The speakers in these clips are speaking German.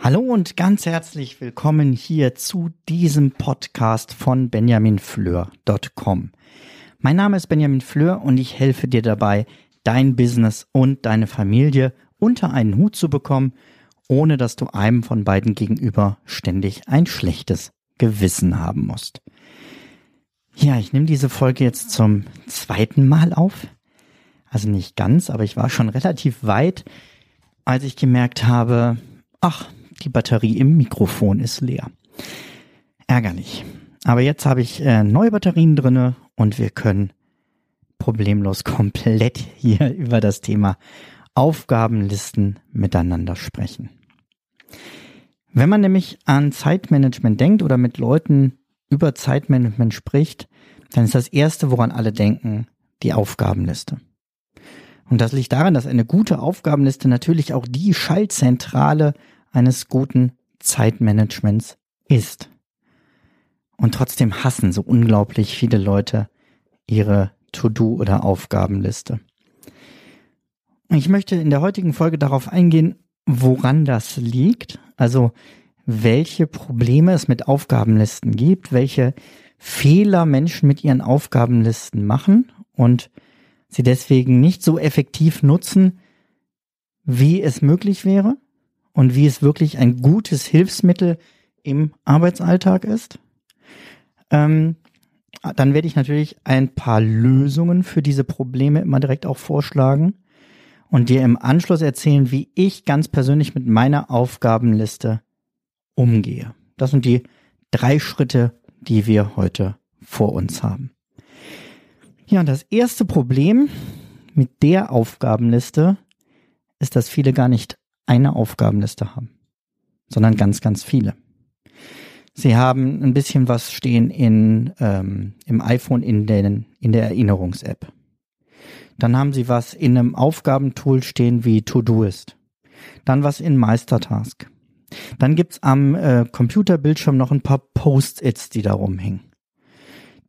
Hallo und ganz herzlich willkommen hier zu diesem Podcast von benjaminfleur.com. Mein Name ist Benjamin Fleur und ich helfe dir dabei, dein Business und deine Familie unter einen Hut zu bekommen, ohne dass du einem von beiden gegenüber ständig ein schlechtes Gewissen haben musst. Ja, ich nehme diese Folge jetzt zum zweiten Mal auf. Also nicht ganz, aber ich war schon relativ weit, als ich gemerkt habe, ach, die Batterie im Mikrofon ist leer. Ärgerlich. Aber jetzt habe ich äh, neue Batterien drinne und wir können problemlos komplett hier über das Thema Aufgabenlisten miteinander sprechen. Wenn man nämlich an Zeitmanagement denkt oder mit Leuten über Zeitmanagement spricht, dann ist das Erste, woran alle denken, die Aufgabenliste. Und das liegt daran, dass eine gute Aufgabenliste natürlich auch die Schaltzentrale eines guten Zeitmanagements ist. Und trotzdem hassen so unglaublich viele Leute ihre To-Do oder Aufgabenliste. Ich möchte in der heutigen Folge darauf eingehen, woran das liegt, also welche Probleme es mit Aufgabenlisten gibt, welche Fehler Menschen mit ihren Aufgabenlisten machen und sie deswegen nicht so effektiv nutzen, wie es möglich wäre und wie es wirklich ein gutes Hilfsmittel im Arbeitsalltag ist. Ähm, dann werde ich natürlich ein paar Lösungen für diese Probleme immer direkt auch vorschlagen und dir im Anschluss erzählen, wie ich ganz persönlich mit meiner Aufgabenliste umgehe. Das sind die drei Schritte, die wir heute vor uns haben. Ja, und das erste Problem mit der Aufgabenliste ist, dass viele gar nicht eine Aufgabenliste haben, sondern ganz, ganz viele. Sie haben ein bisschen was stehen in, ähm, im iPhone in, den, in der Erinnerungs-App. Dann haben Sie was in einem Aufgabentool stehen wie Todoist. Dann was in Meistertask. Dann gibt's am äh, Computerbildschirm noch ein paar Post-its, die da rumhängen.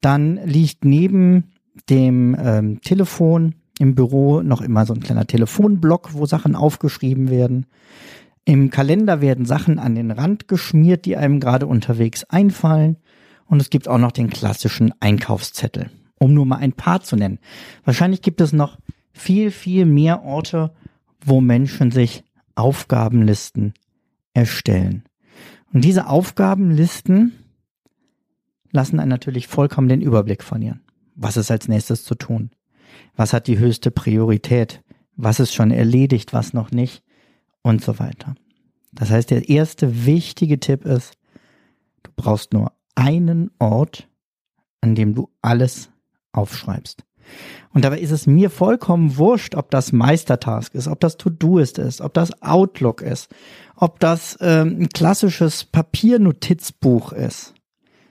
Dann liegt neben dem ähm, Telefon im Büro noch immer so ein kleiner Telefonblock, wo Sachen aufgeschrieben werden. Im Kalender werden Sachen an den Rand geschmiert, die einem gerade unterwegs einfallen. Und es gibt auch noch den klassischen Einkaufszettel, um nur mal ein paar zu nennen. Wahrscheinlich gibt es noch viel, viel mehr Orte, wo Menschen sich Aufgabenlisten erstellen. Und diese Aufgabenlisten lassen einen natürlich vollkommen den Überblick verlieren. Was ist als nächstes zu tun? Was hat die höchste Priorität? Was ist schon erledigt, was noch nicht? Und so weiter. Das heißt, der erste wichtige Tipp ist, du brauchst nur einen Ort, an dem du alles aufschreibst. Und dabei ist es mir vollkommen wurscht, ob das Meistertask ist, ob das To-Do-Ist ist, ob das Outlook ist, ob das ähm, ein klassisches Papiernotizbuch ist.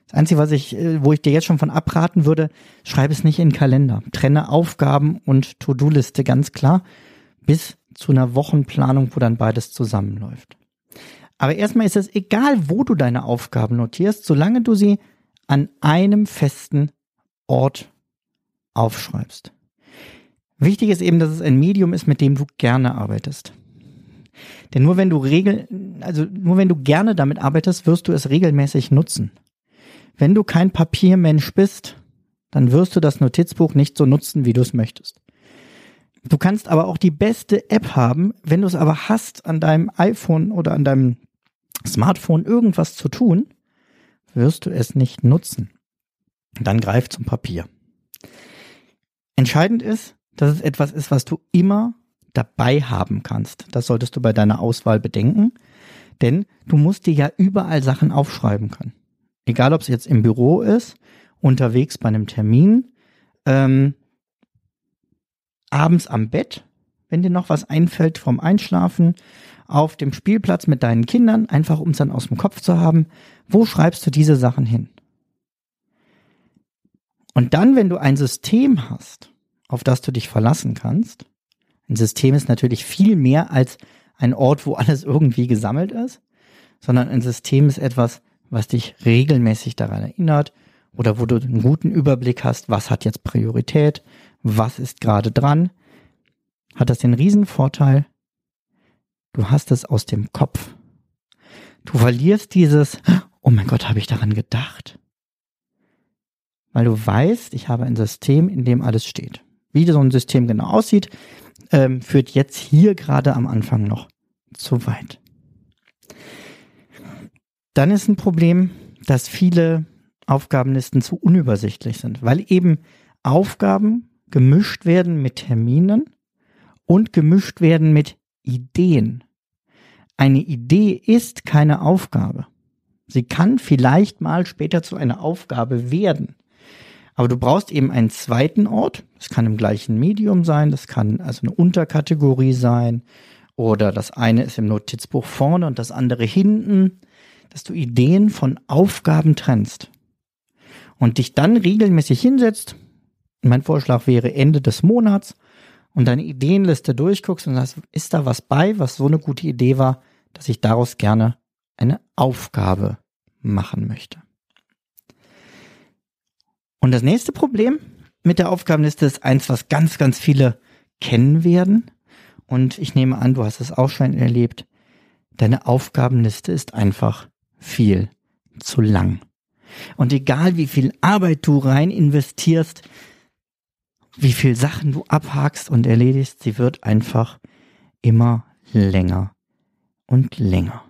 Das Einzige, was ich, äh, wo ich dir jetzt schon von abraten würde, schreibe es nicht in den Kalender. Trenne Aufgaben und To-Do-Liste ganz klar bis zu einer Wochenplanung, wo dann beides zusammenläuft. Aber erstmal ist es egal, wo du deine Aufgaben notierst, solange du sie an einem festen Ort aufschreibst. Wichtig ist eben, dass es ein Medium ist, mit dem du gerne arbeitest. Denn nur wenn du regel, also nur wenn du gerne damit arbeitest, wirst du es regelmäßig nutzen. Wenn du kein Papiermensch bist, dann wirst du das Notizbuch nicht so nutzen, wie du es möchtest. Du kannst aber auch die beste App haben, wenn du es aber hast, an deinem iPhone oder an deinem Smartphone irgendwas zu tun, wirst du es nicht nutzen. Dann greif zum Papier. Entscheidend ist, dass es etwas ist, was du immer dabei haben kannst. Das solltest du bei deiner Auswahl bedenken, denn du musst dir ja überall Sachen aufschreiben können. Egal, ob es jetzt im Büro ist, unterwegs bei einem Termin, ähm, abends am Bett, wenn dir noch was einfällt vom Einschlafen, auf dem Spielplatz mit deinen Kindern, einfach um es dann aus dem Kopf zu haben. Wo schreibst du diese Sachen hin? Und dann, wenn du ein System hast, auf das du dich verlassen kannst, ein System ist natürlich viel mehr als ein Ort, wo alles irgendwie gesammelt ist, sondern ein System ist etwas, was dich regelmäßig daran erinnert oder wo du einen guten Überblick hast, was hat jetzt Priorität, was ist gerade dran, hat das den Riesenvorteil, du hast es aus dem Kopf. Du verlierst dieses, oh mein Gott, habe ich daran gedacht? Weil du weißt, ich habe ein System, in dem alles steht. Wie so ein System genau aussieht, ähm, führt jetzt hier gerade am Anfang noch zu weit. Dann ist ein Problem, dass viele Aufgabenlisten zu unübersichtlich sind, weil eben Aufgaben gemischt werden mit Terminen und gemischt werden mit Ideen. Eine Idee ist keine Aufgabe. Sie kann vielleicht mal später zu einer Aufgabe werden. Aber du brauchst eben einen zweiten Ort. Das kann im gleichen Medium sein, das kann also eine Unterkategorie sein oder das eine ist im Notizbuch vorne und das andere hinten, dass du Ideen von Aufgaben trennst und dich dann regelmäßig hinsetzt. Mein Vorschlag wäre Ende des Monats und deine Ideenliste durchguckst und sagst, ist da was bei, was so eine gute Idee war, dass ich daraus gerne eine Aufgabe machen möchte. Und das nächste Problem mit der Aufgabenliste ist eins, was ganz, ganz viele kennen werden. Und ich nehme an, du hast es auch schon erlebt. Deine Aufgabenliste ist einfach viel zu lang. Und egal wie viel Arbeit du rein investierst, wie viel Sachen du abhakst und erledigst, sie wird einfach immer länger und länger.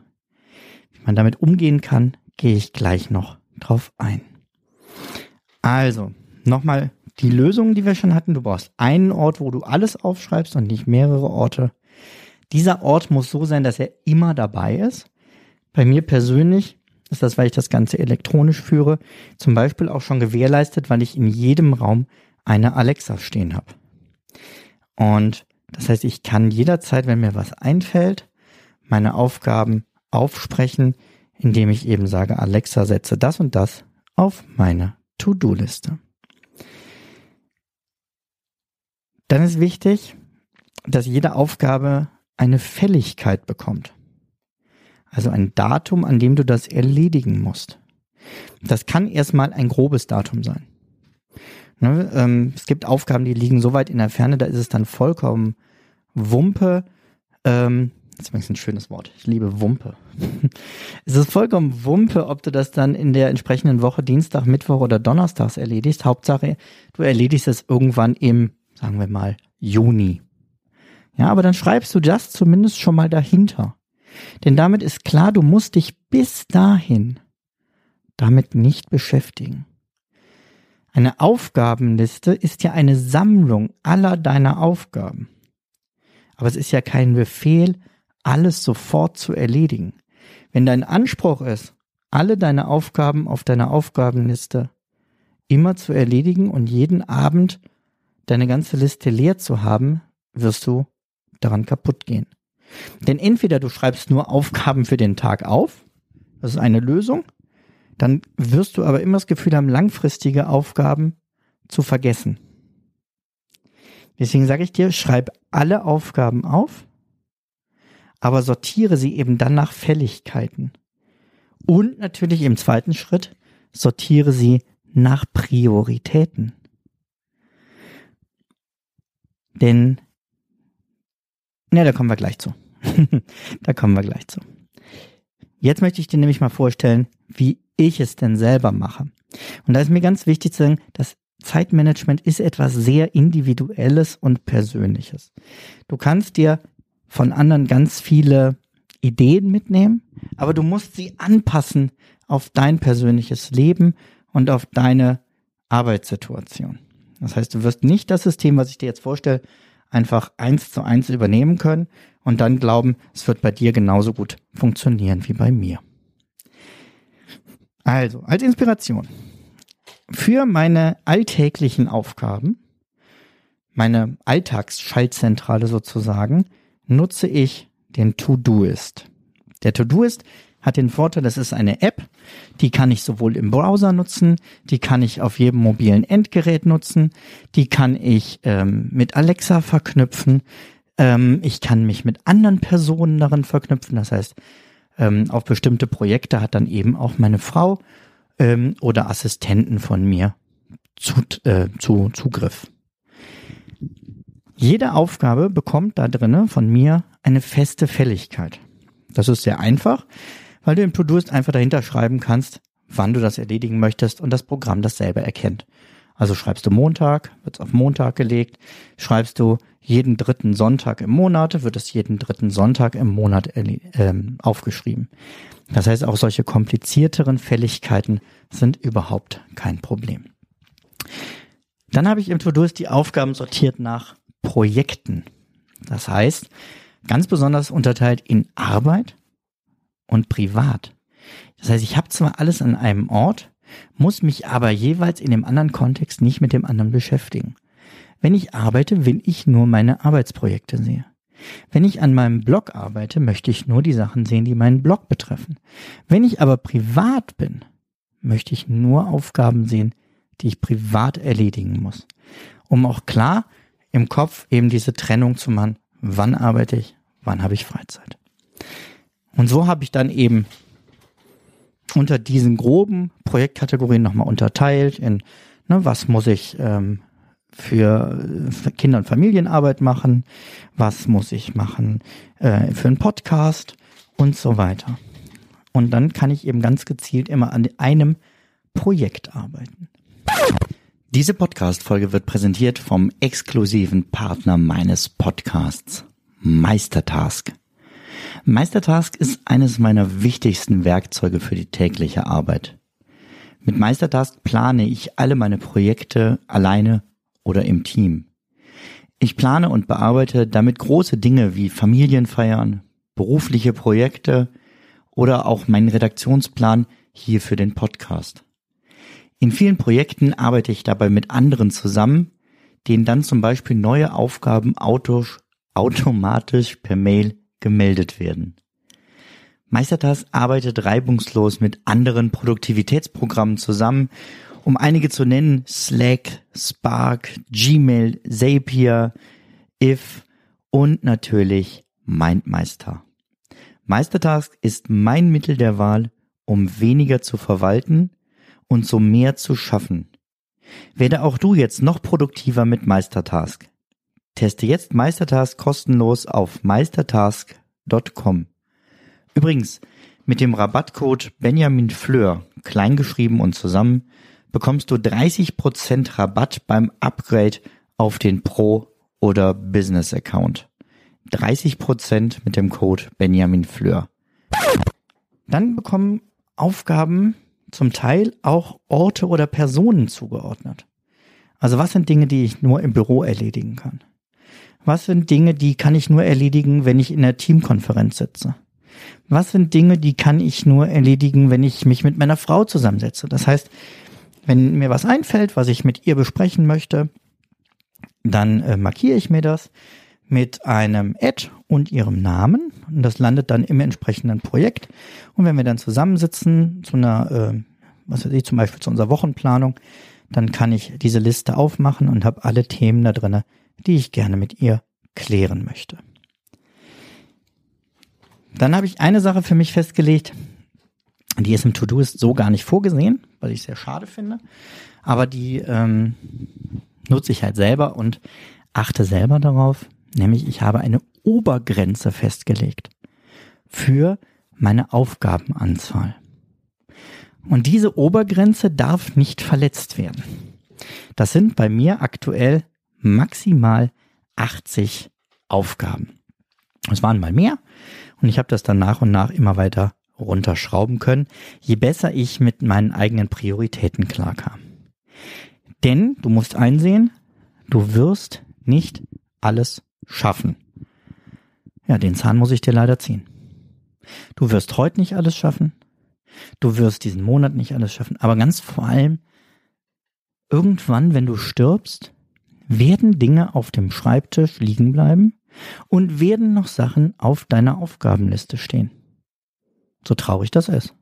Wie man damit umgehen kann, gehe ich gleich noch drauf ein. Also, nochmal die Lösung, die wir schon hatten. Du brauchst einen Ort, wo du alles aufschreibst und nicht mehrere Orte. Dieser Ort muss so sein, dass er immer dabei ist. Bei mir persönlich ist das, weil ich das Ganze elektronisch führe, zum Beispiel auch schon gewährleistet, weil ich in jedem Raum eine Alexa stehen habe. Und das heißt, ich kann jederzeit, wenn mir was einfällt, meine Aufgaben aufsprechen, indem ich eben sage, Alexa, setze das und das auf meine To-Do-Liste. Dann ist wichtig, dass jede Aufgabe eine Fälligkeit bekommt. Also ein Datum, an dem du das erledigen musst. Das kann erstmal ein grobes Datum sein. Ne, ähm, es gibt Aufgaben, die liegen so weit in der Ferne, da ist es dann vollkommen Wumpe, ähm, das ist übrigens ein schönes Wort. Ich liebe Wumpe. es ist vollkommen Wumpe, ob du das dann in der entsprechenden Woche Dienstag, Mittwoch oder Donnerstags erledigst. Hauptsache, du erledigst es irgendwann im, sagen wir mal, Juni. Ja, aber dann schreibst du das zumindest schon mal dahinter. Denn damit ist klar, du musst dich bis dahin damit nicht beschäftigen. Eine Aufgabenliste ist ja eine Sammlung aller deiner Aufgaben. Aber es ist ja kein Befehl, alles sofort zu erledigen. Wenn dein Anspruch ist, alle deine Aufgaben auf deiner Aufgabenliste immer zu erledigen und jeden Abend deine ganze Liste leer zu haben, wirst du daran kaputt gehen. Denn entweder du schreibst nur Aufgaben für den Tag auf, das ist eine Lösung, dann wirst du aber immer das Gefühl haben, langfristige Aufgaben zu vergessen. Deswegen sage ich dir, schreib alle Aufgaben auf aber sortiere sie eben dann nach Fälligkeiten. Und natürlich im zweiten Schritt sortiere sie nach Prioritäten. Denn, ne, da kommen wir gleich zu. da kommen wir gleich zu. Jetzt möchte ich dir nämlich mal vorstellen, wie ich es denn selber mache. Und da ist mir ganz wichtig zu sagen, dass Zeitmanagement ist etwas sehr Individuelles und Persönliches. Du kannst dir von anderen ganz viele Ideen mitnehmen, aber du musst sie anpassen auf dein persönliches Leben und auf deine Arbeitssituation. Das heißt, du wirst nicht das System, was ich dir jetzt vorstelle, einfach eins zu eins übernehmen können und dann glauben, es wird bei dir genauso gut funktionieren wie bei mir. Also, als Inspiration. Für meine alltäglichen Aufgaben meine Alltagsschaltzentrale sozusagen, nutze ich den To-Doist. Der To-Doist hat den Vorteil, das ist eine App, die kann ich sowohl im Browser nutzen, die kann ich auf jedem mobilen Endgerät nutzen, die kann ich ähm, mit Alexa verknüpfen, ähm, ich kann mich mit anderen Personen darin verknüpfen, das heißt, ähm, auf bestimmte Projekte hat dann eben auch meine Frau ähm, oder Assistenten von mir zu, äh, zu Zugriff. Jede Aufgabe bekommt da drinnen von mir eine feste Fälligkeit. Das ist sehr einfach, weil du im To-Doist einfach dahinter schreiben kannst, wann du das erledigen möchtest und das Programm das selber erkennt. Also schreibst du Montag, wird es auf Montag gelegt. Schreibst du jeden dritten Sonntag im Monat, wird es jeden dritten Sonntag im Monat ähm, aufgeschrieben. Das heißt, auch solche komplizierteren Fälligkeiten sind überhaupt kein Problem. Dann habe ich im To-Doist die Aufgaben sortiert nach Projekten. Das heißt, ganz besonders unterteilt in Arbeit und Privat. Das heißt, ich habe zwar alles an einem Ort, muss mich aber jeweils in dem anderen Kontext nicht mit dem anderen beschäftigen. Wenn ich arbeite, will ich nur meine Arbeitsprojekte sehen. Wenn ich an meinem Blog arbeite, möchte ich nur die Sachen sehen, die meinen Blog betreffen. Wenn ich aber privat bin, möchte ich nur Aufgaben sehen, die ich privat erledigen muss. Um auch klar im Kopf eben diese Trennung zu machen, wann arbeite ich, wann habe ich Freizeit. Und so habe ich dann eben unter diesen groben Projektkategorien nochmal unterteilt in, ne, was muss ich ähm, für, Kinder- und Familienarbeit machen, was muss ich machen äh, für einen Podcast und so weiter. Und dann kann ich eben ganz gezielt immer an einem Projekt arbeiten. Diese Podcast-Folge wird präsentiert vom exklusiven Partner meines Podcasts, Meistertask. Meistertask ist eines meiner wichtigsten Werkzeuge für die tägliche Arbeit. Mit Meistertask plane ich alle meine Projekte alleine oder im Team. Ich plane und bearbeite damit große Dinge wie Familienfeiern, berufliche Projekte oder auch meinen Redaktionsplan hier für den Podcast. In vielen Projekten arbeite ich dabei mit anderen zusammen, denen dann zum Beispiel neue Aufgaben automatisch per Mail gemeldet werden. Meistertask arbeitet reibungslos mit anderen Produktivitätsprogrammen zusammen, um einige zu nennen, Slack, Spark, Gmail, Zapier, If und natürlich MindMeister. Meistertask ist mein Mittel der Wahl, um weniger zu verwalten und so mehr zu schaffen. Werde auch du jetzt noch produktiver mit Meistertask. Teste jetzt Meistertask kostenlos auf meistertask.com. Übrigens, mit dem Rabattcode Benjamin Fleur, kleingeschrieben und zusammen, bekommst du 30% Rabatt beim Upgrade auf den Pro- oder Business-Account. 30% mit dem Code Benjamin Fleur. Dann bekommen Aufgaben zum Teil auch Orte oder Personen zugeordnet. Also was sind Dinge, die ich nur im Büro erledigen kann? Was sind Dinge, die kann ich nur erledigen, wenn ich in der Teamkonferenz sitze? Was sind Dinge, die kann ich nur erledigen, wenn ich mich mit meiner Frau zusammensetze? Das heißt, wenn mir was einfällt, was ich mit ihr besprechen möchte, dann äh, markiere ich mir das mit einem Ad und ihrem Namen und das landet dann im entsprechenden Projekt. Und wenn wir dann zusammensitzen zu einer, äh, was weiß ich, zum Beispiel zu unserer Wochenplanung, dann kann ich diese Liste aufmachen und habe alle Themen da drinne, die ich gerne mit ihr klären möchte. Dann habe ich eine Sache für mich festgelegt, die ist im To-Do ist so gar nicht vorgesehen, weil ich sehr schade finde. Aber die ähm, nutze ich halt selber und achte selber darauf. Nämlich ich habe eine Obergrenze festgelegt für meine Aufgabenanzahl. Und diese Obergrenze darf nicht verletzt werden. Das sind bei mir aktuell maximal 80 Aufgaben. Es waren mal mehr und ich habe das dann nach und nach immer weiter runterschrauben können, je besser ich mit meinen eigenen Prioritäten klarkam. Denn du musst einsehen, du wirst nicht alles schaffen. Ja, den Zahn muss ich dir leider ziehen. Du wirst heute nicht alles schaffen. Du wirst diesen Monat nicht alles schaffen. Aber ganz vor allem, irgendwann, wenn du stirbst, werden Dinge auf dem Schreibtisch liegen bleiben und werden noch Sachen auf deiner Aufgabenliste stehen. So traurig das ist.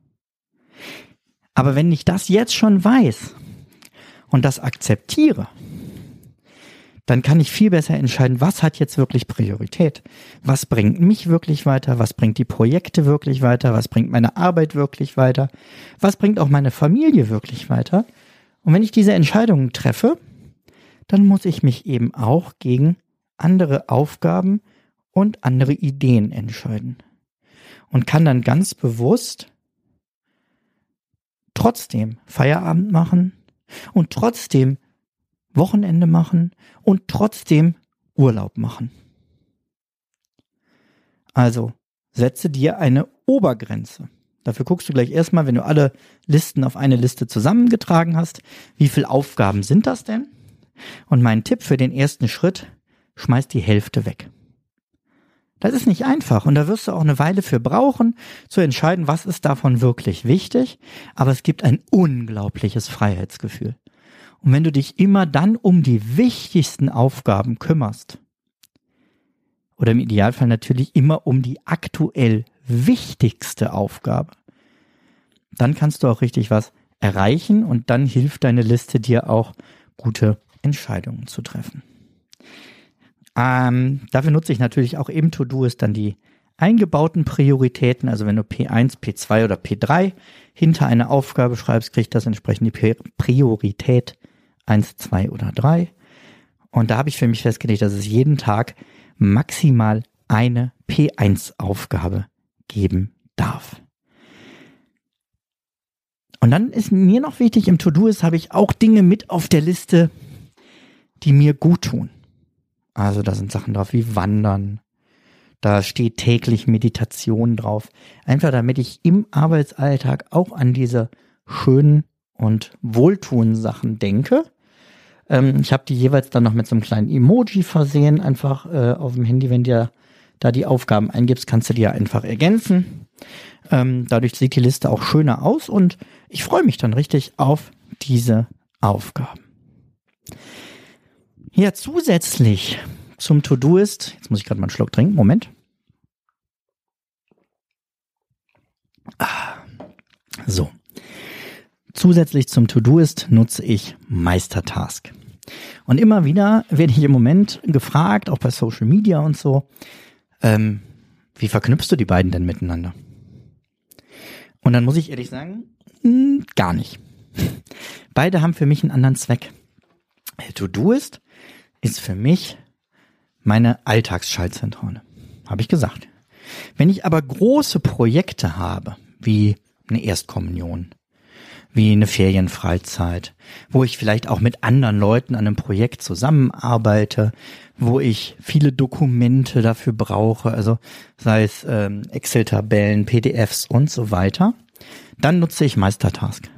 Aber wenn ich das jetzt schon weiß und das akzeptiere, dann kann ich viel besser entscheiden, was hat jetzt wirklich Priorität? Was bringt mich wirklich weiter? Was bringt die Projekte wirklich weiter? Was bringt meine Arbeit wirklich weiter? Was bringt auch meine Familie wirklich weiter? Und wenn ich diese Entscheidungen treffe, dann muss ich mich eben auch gegen andere Aufgaben und andere Ideen entscheiden. Und kann dann ganz bewusst trotzdem Feierabend machen und trotzdem Wochenende machen und trotzdem Urlaub machen. Also setze dir eine Obergrenze. Dafür guckst du gleich erstmal, wenn du alle Listen auf eine Liste zusammengetragen hast, wie viele Aufgaben sind das denn? Und mein Tipp für den ersten Schritt, schmeiß die Hälfte weg. Das ist nicht einfach und da wirst du auch eine Weile für brauchen, zu entscheiden, was ist davon wirklich wichtig, aber es gibt ein unglaubliches Freiheitsgefühl. Und wenn du dich immer dann um die wichtigsten Aufgaben kümmerst, oder im Idealfall natürlich immer um die aktuell wichtigste Aufgabe, dann kannst du auch richtig was erreichen und dann hilft deine Liste dir auch gute Entscheidungen zu treffen. Ähm, dafür nutze ich natürlich auch im To-Do ist dann die eingebauten Prioritäten. Also wenn du P1, P2 oder P3 hinter eine Aufgabe schreibst, kriegt das entsprechend die Priorität 1, 2 oder 3. Und da habe ich für mich festgelegt, dass es jeden Tag maximal eine P1-Aufgabe geben darf. Und dann ist mir noch wichtig, im To-Do ist, habe ich auch Dinge mit auf der Liste, die mir gut tun. Also da sind Sachen drauf wie Wandern. Da steht täglich Meditation drauf. Einfach damit ich im Arbeitsalltag auch an diese schönen und wohltuenden Sachen denke. Ähm, ich habe die jeweils dann noch mit so einem kleinen Emoji versehen, einfach äh, auf dem Handy, wenn dir da die Aufgaben eingibst, kannst du die ja einfach ergänzen. Ähm, dadurch sieht die Liste auch schöner aus und ich freue mich dann richtig auf diese Aufgaben. Ja, zusätzlich zum To-Do ist, jetzt muss ich gerade mal einen Schluck trinken, Moment. Ah, so. Zusätzlich zum To-Do ist nutze ich Meistertask. Und immer wieder werde ich im Moment gefragt, auch bei Social Media und so, ähm, wie verknüpfst du die beiden denn miteinander? Und dann muss ich ehrlich sagen, mh, hm, gar nicht. Beide haben für mich einen anderen Zweck. To-Do ist, ist für mich meine Alltagsschaltzentrale. Habe ich gesagt. Wenn ich aber große Projekte habe, wie eine Erstkommunion, wie eine Ferienfreizeit, wo ich vielleicht auch mit anderen Leuten an einem Projekt zusammenarbeite, wo ich viele Dokumente dafür brauche, also sei es ähm, Excel-Tabellen, PDFs und so weiter, dann nutze ich Meistertask.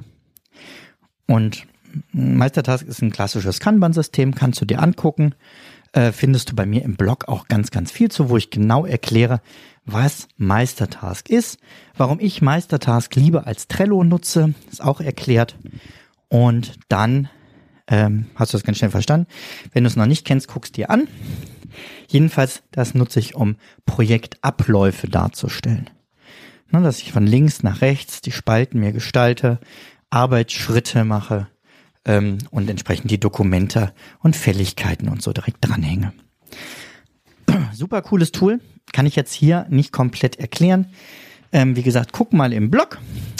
Und Meistertask ist ein klassisches Kanban-System, kannst du dir angucken. Äh, findest du bei mir im Blog auch ganz, ganz viel zu, wo ich genau erkläre, was Meistertask ist, warum ich Meistertask lieber als Trello nutze, ist auch erklärt. Und dann ähm, hast du das ganz schnell verstanden. Wenn du es noch nicht kennst, guckst dir an. Jedenfalls, das nutze ich, um Projektabläufe darzustellen. Ne, dass ich von links nach rechts die Spalten mir gestalte, Arbeitsschritte mache ähm, und entsprechend die Dokumente und Fälligkeiten und so direkt dranhänge. Super cooles Tool, kann ich jetzt hier nicht komplett erklären. Ähm, wie gesagt, guck mal im Blog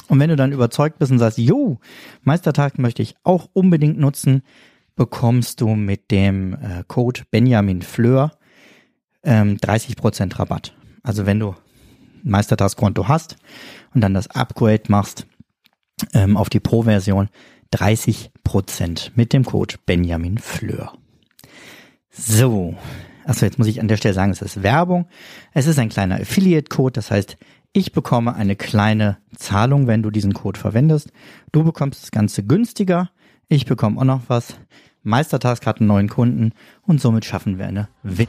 und wenn du dann überzeugt bist und sagst, jo, Meistertag möchte ich auch unbedingt nutzen, bekommst du mit dem äh, Code Benjamin Fleur ähm, 30% Rabatt. Also wenn du Meistertagskonto hast und dann das Upgrade machst ähm, auf die Pro-Version, 30% mit dem Code Benjamin Fleur. So. Achso, jetzt muss ich an der Stelle sagen, es ist Werbung. Es ist ein kleiner Affiliate-Code, das heißt, ich bekomme eine kleine Zahlung, wenn du diesen Code verwendest. Du bekommst das Ganze günstiger. Ich bekomme auch noch was. Meistertask hat einen neuen Kunden und somit schaffen wir eine Win.